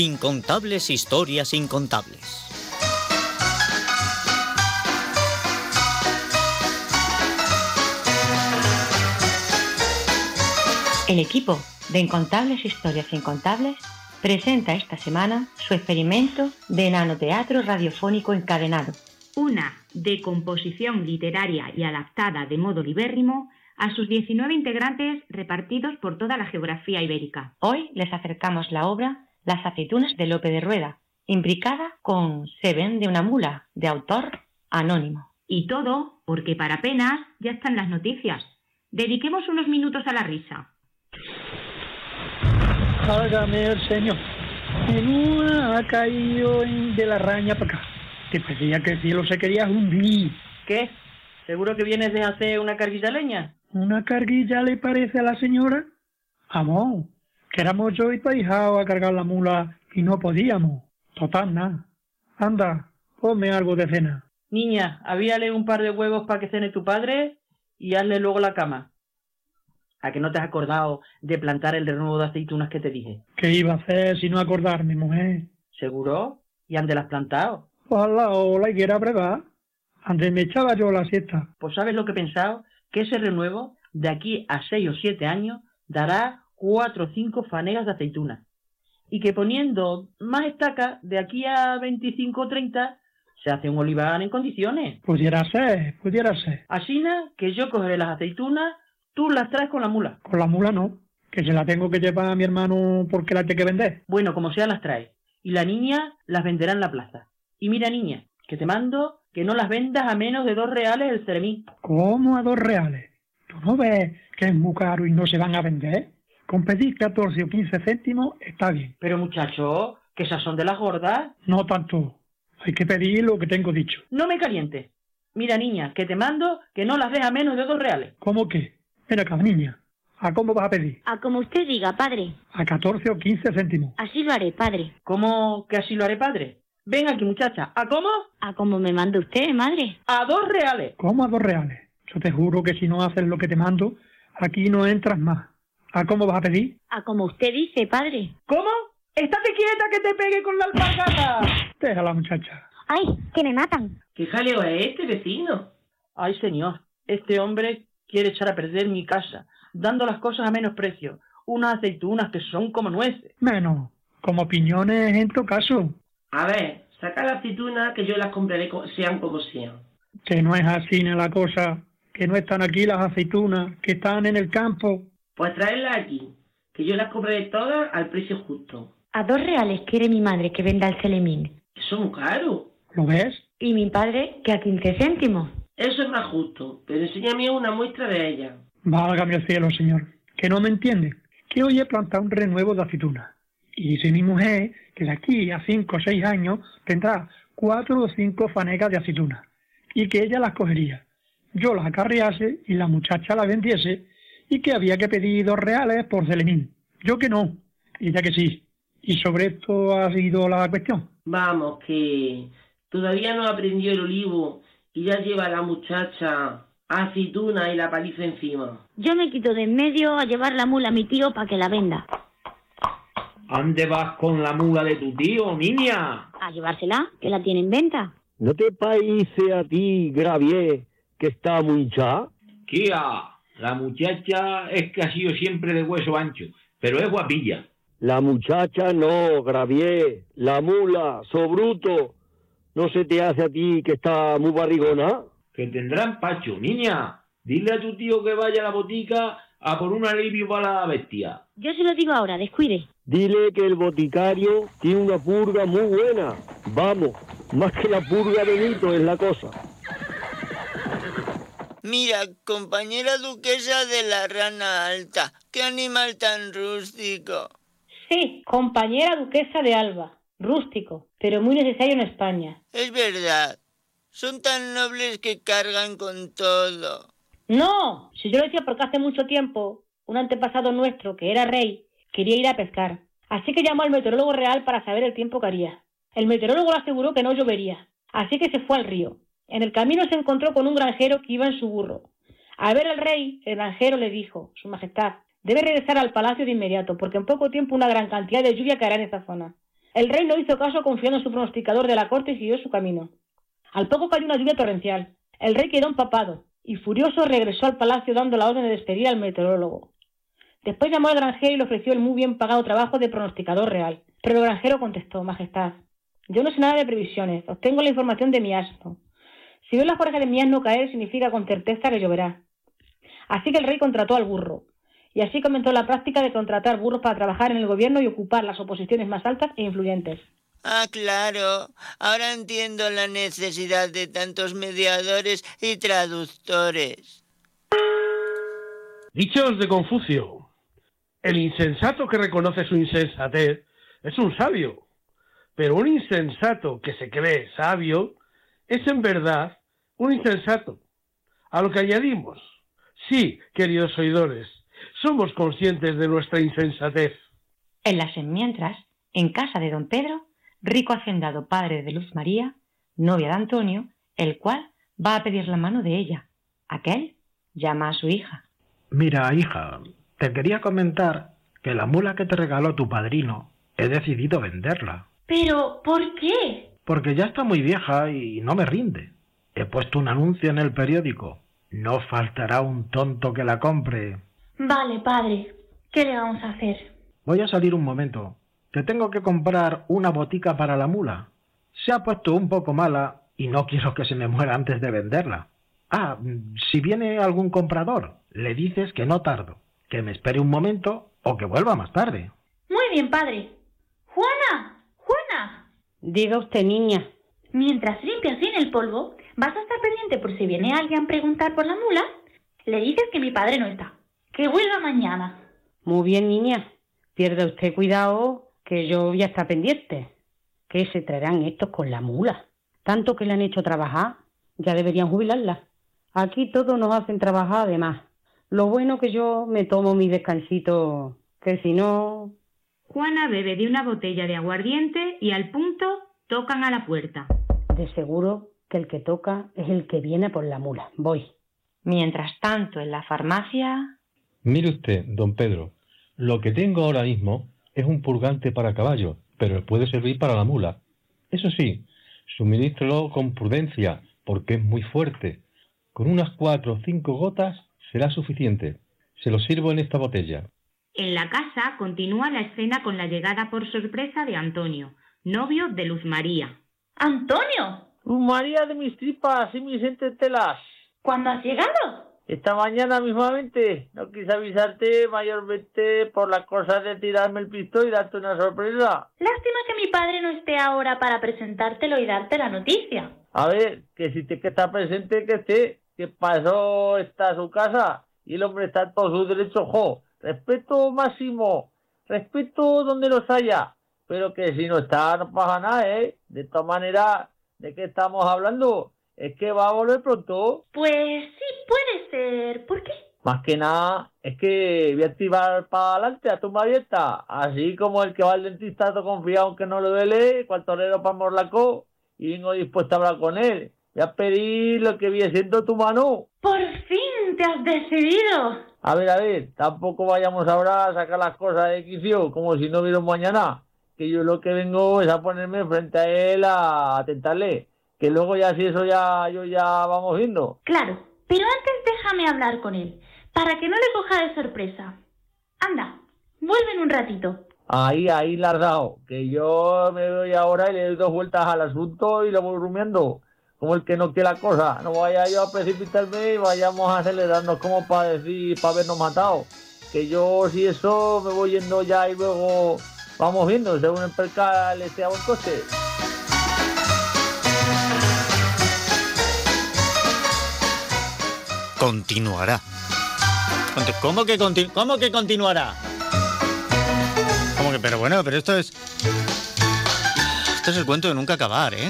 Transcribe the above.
Incontables historias incontables. El equipo de Incontables Historias Incontables presenta esta semana su experimento de nanoteatro radiofónico encadenado. Una decomposición literaria y adaptada de modo libérrimo a sus 19 integrantes repartidos por toda la geografía ibérica. Hoy les acercamos la obra Las aceitunas de Lope de Rueda, imbricada con Se ven de una mula, de autor anónimo. Y todo porque para apenas ya están las noticias. Dediquemos unos minutos a la risa. Válgame el señor. En una ha caído de la raña para acá. Que parecía que el cielo se quería hundir. ¿Qué? ¿Seguro que vienes de hacer una carguilla de leña? ¿Una carguilla le parece a la señora? Vamos, que éramos yo y tu ahijado a cargar la mula y no podíamos. Total, nada. Anda, ponme algo de cena. Niña, avíale un par de huevos para que cene tu padre y hazle luego la cama. ¿A que no te has acordado de plantar el renuevo de aceitunas que te dije? ¿Qué iba a hacer si no acordarme, mujer? ¿Seguro? ¿Y dónde las plantado? Pues al lado la higuera breva. Antes me echaba yo la siesta. Pues sabes lo que he pensado, que ese renuevo, de aquí a seis o siete años, dará cuatro o cinco fanegas de aceitunas. Y que poniendo más estacas, de aquí a 25 o 30, se hace un olivar en condiciones. Pudiera ser, pudiera ser. Asina que yo cogeré las aceitunas, tú las traes con la mula. Con la mula no, que se la tengo que llevar a mi hermano porque la tiene que vender. Bueno, como sea, las traes. Y la niña las venderá en la plaza. Y mira, niña, que te mando que no las vendas a menos de dos reales el ceremí. ¿Cómo a dos reales? ¿Tú no ves que es muy caro y no se van a vender? Con pedir 14 o 15 céntimos está bien. Pero muchacho, que esas son de las gordas. No tanto. Hay que pedir lo que tengo dicho. No me calientes. Mira, niña, que te mando que no las des a menos de dos reales. ¿Cómo que? Ven acá, niña. ¿A cómo vas a pedir? A como usted diga, padre. A 14 o 15 céntimos. Así lo haré, padre. ¿Cómo que así lo haré, padre? Ven aquí, muchacha. ¿A cómo? A como me manda usted, madre. A dos reales. ¿Cómo a dos reales? Yo te juro que si no haces lo que te mando, aquí no entras más. ¿A cómo vas a pedir? A como usted dice, padre. ¿Cómo? Estate quieta que te pegue con la alpargata. Déjala, muchacha. ¡Ay, que me matan! ¿Qué jaleo es este, vecino? Ay, señor, este hombre quiere echar a perder mi casa, dando las cosas a menos precio. Unas aceitunas que son como nueces. Menos. Como piñones en tu caso. A ver, saca las aceitunas que yo las compraré co- sean como sean. Que no es así ni la cosa. Que no están aquí las aceitunas, que están en el campo. Pues traerlas aquí, que yo las compraré todas al precio justo. A dos reales quiere mi madre que venda el celemín. Eso es muy caro. ¿Lo ves? Y mi padre que a quince céntimos. Eso es más justo, pero enséñame una muestra de ella. Válgame el cielo, señor. Que no me entiende. Que hoy he plantado un renuevo de aceitunas. Y dice mi mujer que de aquí a cinco o seis años tendrá cuatro o cinco fanegas de aceitunas. Y que ella las cogería. Yo las acarrease y la muchacha las vendiese. Y que había que pedir dos reales por celemín. Yo que no. Y ella que sí. Y sobre esto ha sido la cuestión. Vamos, que todavía no aprendió el olivo y ya lleva la muchacha aceituna y la paliza encima. Yo me quito de en medio a llevar la mula a mi tío para que la venda. ¿Dónde vas con la mula de tu tío, niña? A llevársela, que la tiene en venta. ¿No te parece a ti, Gravier, que está muy hinchada? Kia, la muchacha es que ha sido siempre de hueso ancho, pero es guapilla. La muchacha no, Gravier. La mula, sobruto. ¿No se te hace a ti que está muy barrigona? Que tendrán pacho, niña. Dile a tu tío que vaya a la botica a por un alivio para la bestia. Yo se lo digo ahora, descuide. Dile que el boticario tiene una purga muy buena. Vamos, más que la purga de Nito es la cosa. Mira, compañera duquesa de la rana alta, qué animal tan rústico. Sí, compañera duquesa de Alba. Rústico, pero muy necesario en España. Es verdad, son tan nobles que cargan con todo. No, si yo lo decía porque hace mucho tiempo un antepasado nuestro, que era rey, quería ir a pescar. Así que llamó al meteorólogo real para saber el tiempo que haría. El meteorólogo le aseguró que no llovería. Así que se fue al río. En el camino se encontró con un granjero que iba en su burro. Al ver al rey, el granjero le dijo, Su Majestad, debe regresar al palacio de inmediato, porque en poco tiempo una gran cantidad de lluvia caerá en esta zona. El rey no hizo caso confiando en su pronosticador de la corte y siguió su camino. Al poco cayó una lluvia torrencial. El rey quedó empapado y furioso regresó al palacio dando la orden de despedir al meteorólogo. Después llamó al granjero y le ofreció el muy bien pagado trabajo de pronosticador real. Pero el granjero contestó, Majestad, yo no sé nada de previsiones, obtengo la información de mi asno. Si veo la jorge de mi asno caer, significa con certeza que lloverá. Así que el rey contrató al burro. Y así comenzó la práctica de contratar burros para trabajar en el gobierno y ocupar las oposiciones más altas e influyentes. Ah, claro. Ahora entiendo la necesidad de tantos mediadores y traductores. Dichos de Confucio. El insensato que reconoce su insensatez es un sabio, pero un insensato que se cree sabio es en verdad un insensato. A lo que añadimos, sí, queridos oidores, somos conscientes de nuestra insensatez. En las enmientras, en casa de don Pedro, rico hacendado padre de Luz María, novia de Antonio, el cual va a pedir la mano de ella. Aquel llama a su hija. Mira, hija, te quería comentar que la mula que te regaló tu padrino, he decidido venderla. Pero, ¿por qué? Porque ya está muy vieja y no me rinde. He puesto un anuncio en el periódico. No faltará un tonto que la compre. Vale, padre. ¿Qué le vamos a hacer? Voy a salir un momento, que tengo que comprar una botica para la mula. Se ha puesto un poco mala y no quiero que se me muera antes de venderla. Ah, si viene algún comprador, le dices que no tardo, que me espere un momento o que vuelva más tarde. Muy bien, padre. Juana, Juana. Diga usted, niña. Mientras limpias bien el polvo, vas a estar pendiente por si viene alguien a preguntar por la mula. Le dices que mi padre no está. Que vuelva mañana. Muy bien, niña. Pierda usted cuidado, que yo voy a estar pendiente. ¿Qué se traerán estos con la mula? Tanto que le han hecho trabajar, ya deberían jubilarla. Aquí todos nos hacen trabajar además. Lo bueno que yo me tomo mi descansito, que si no... Juana bebe de una botella de aguardiente y al punto tocan a la puerta. De seguro que el que toca es el que viene por la mula. Voy. Mientras tanto, en la farmacia... Mire usted, don Pedro, lo que tengo ahora mismo es un purgante para caballo, pero puede servir para la mula. Eso sí, suministrelo con prudencia, porque es muy fuerte. Con unas cuatro o cinco gotas será suficiente. Se lo sirvo en esta botella. En la casa continúa la escena con la llegada por sorpresa de Antonio, novio de Luz María. ¡Antonio! María de mis tripas y mis entretelas. ¿Cuándo has llegado? Esta mañana mismamente. No quise avisarte mayormente por la cosa de tirarme el pistón y darte una sorpresa. Lástima que mi padre no esté ahora para presentártelo y darte la noticia. A ver, que si te que está presente, que esté. Que pasó está a su casa y el hombre está en todo su derecho, jo. Respeto máximo. Respeto donde los haya. Pero que si no está, no pasa nada, ¿eh? De todas maneras, ¿de qué estamos hablando? Es que va a volver pronto. Pues sí, puede ser. ¿Por qué? Más que nada, es que voy a activar para adelante a tumba abierta. Así como el que va al dentista todo confiado aunque no le duele, cual torero para morlaco, y vengo dispuesto a hablar con él. Voy a pedir lo que viene siendo tu mano. Por fin te has decidido. A ver, a ver, tampoco vayamos ahora a sacar las cosas de quicio como si no hubiera mañana. Que yo lo que vengo es a ponerme frente a él a tentarle. Que luego ya si eso ya yo ya vamos viendo. Claro, pero antes déjame hablar con él, para que no le coja de sorpresa. Anda, vuelve en un ratito. Ahí, ahí la has dado. Que yo me doy ahora y le doy dos vueltas al asunto y lo voy rumiando. Como el que no quiere la cosa. No vaya yo a precipitarme y vayamos a acelerarnos como para decir, para habernos matado. Que yo si eso me voy yendo ya y luego vamos viendo según el percal este a buen coste. Continuará. Conti- ¿Cómo que, conti- ¿Cómo que continuará? ¿Cómo que? Pero bueno, pero esto es... Esto es el cuento de nunca acabar, ¿eh?